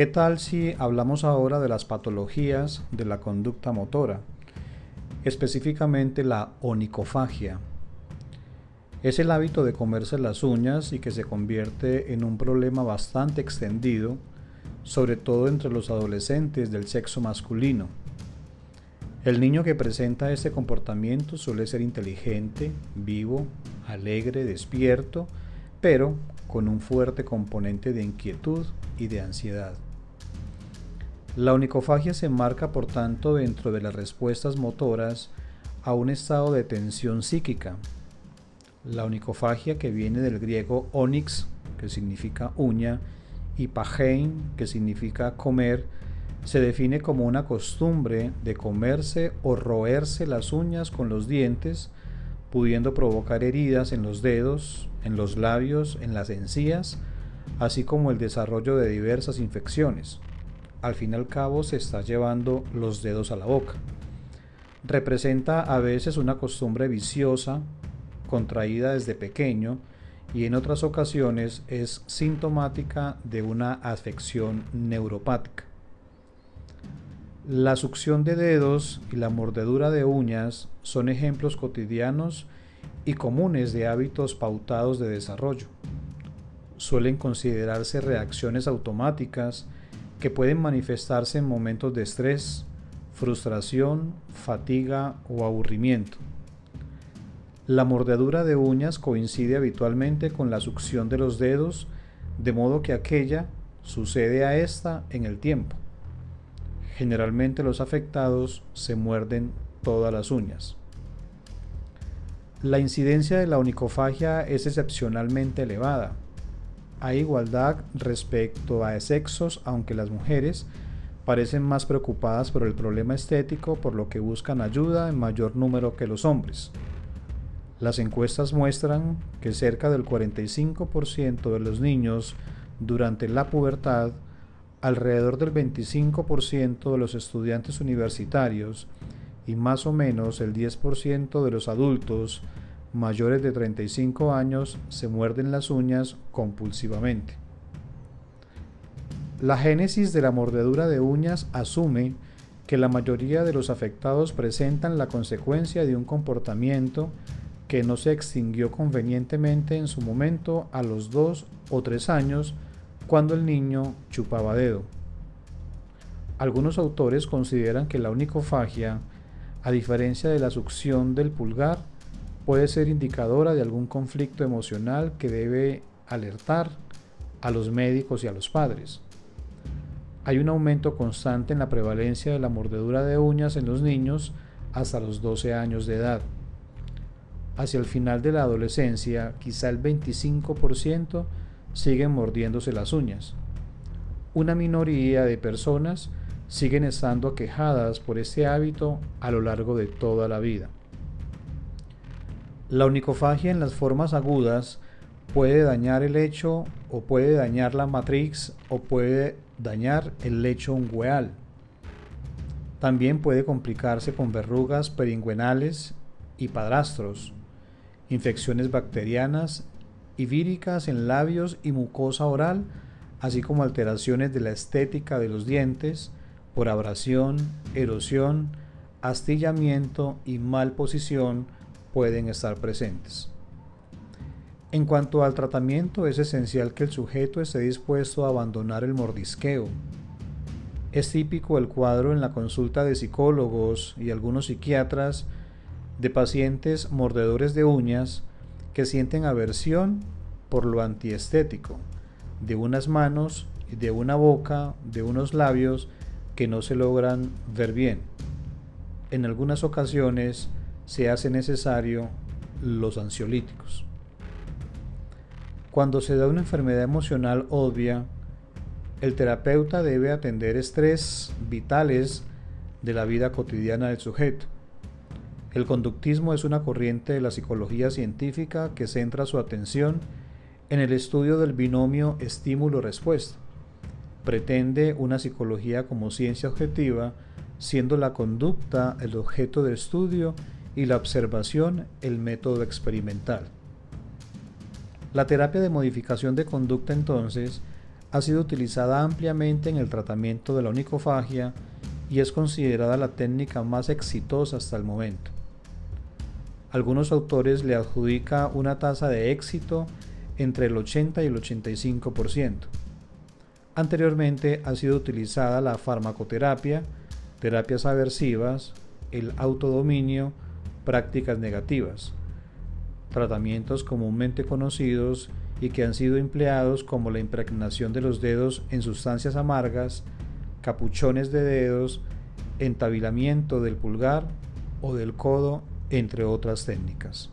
¿Qué tal si hablamos ahora de las patologías de la conducta motora? Específicamente la onicofagia. Es el hábito de comerse las uñas y que se convierte en un problema bastante extendido, sobre todo entre los adolescentes del sexo masculino. El niño que presenta este comportamiento suele ser inteligente, vivo, alegre, despierto, pero con un fuerte componente de inquietud y de ansiedad. La onicofagia se marca, por tanto, dentro de las respuestas motoras a un estado de tensión psíquica. La onicofagia, que viene del griego onyx, que significa uña, y pagein, que significa comer, se define como una costumbre de comerse o roerse las uñas con los dientes, pudiendo provocar heridas en los dedos, en los labios, en las encías, así como el desarrollo de diversas infecciones. Al fin y al cabo se está llevando los dedos a la boca. Representa a veces una costumbre viciosa, contraída desde pequeño, y en otras ocasiones es sintomática de una afección neuropática. La succión de dedos y la mordedura de uñas son ejemplos cotidianos y comunes de hábitos pautados de desarrollo. Suelen considerarse reacciones automáticas que pueden manifestarse en momentos de estrés, frustración, fatiga o aburrimiento. La mordedura de uñas coincide habitualmente con la succión de los dedos, de modo que aquella sucede a esta en el tiempo. Generalmente los afectados se muerden todas las uñas. La incidencia de la onicofagia es excepcionalmente elevada. Hay igualdad respecto a sexos, aunque las mujeres parecen más preocupadas por el problema estético, por lo que buscan ayuda en mayor número que los hombres. Las encuestas muestran que cerca del 45% de los niños durante la pubertad, alrededor del 25% de los estudiantes universitarios y más o menos el 10% de los adultos mayores de 35 años se muerden las uñas compulsivamente. La génesis de la mordedura de uñas asume que la mayoría de los afectados presentan la consecuencia de un comportamiento que no se extinguió convenientemente en su momento a los dos o tres años cuando el niño chupaba dedo. Algunos autores consideran que la onicofagia a diferencia de la succión del pulgar, puede ser indicadora de algún conflicto emocional que debe alertar a los médicos y a los padres. Hay un aumento constante en la prevalencia de la mordedura de uñas en los niños hasta los 12 años de edad. Hacia el final de la adolescencia, quizá el 25% siguen mordiéndose las uñas. Una minoría de personas siguen estando aquejadas por este hábito a lo largo de toda la vida. La onicofagia en las formas agudas puede dañar el lecho o puede dañar la matrix o puede dañar el lecho ungueal. También puede complicarse con verrugas peringüenales y padrastros, infecciones bacterianas y víricas en labios y mucosa oral, así como alteraciones de la estética de los dientes, por abrasión, erosión, astillamiento y malposición pueden estar presentes. En cuanto al tratamiento, es esencial que el sujeto esté dispuesto a abandonar el mordisqueo. Es típico el cuadro en la consulta de psicólogos y algunos psiquiatras de pacientes mordedores de uñas que sienten aversión por lo antiestético, de unas manos, de una boca, de unos labios que no se logran ver bien. En algunas ocasiones se hace necesario los ansiolíticos. Cuando se da una enfermedad emocional obvia, el terapeuta debe atender estrés vitales de la vida cotidiana del sujeto. El conductismo es una corriente de la psicología científica que centra su atención en el estudio del binomio estímulo-respuesta pretende una psicología como ciencia objetiva, siendo la conducta el objeto de estudio y la observación el método experimental. La terapia de modificación de conducta entonces ha sido utilizada ampliamente en el tratamiento de la onicofagia y es considerada la técnica más exitosa hasta el momento. Algunos autores le adjudican una tasa de éxito entre el 80 y el 85%. Anteriormente ha sido utilizada la farmacoterapia, terapias aversivas, el autodominio, prácticas negativas, tratamientos comúnmente conocidos y que han sido empleados como la impregnación de los dedos en sustancias amargas, capuchones de dedos, entabilamiento del pulgar o del codo, entre otras técnicas.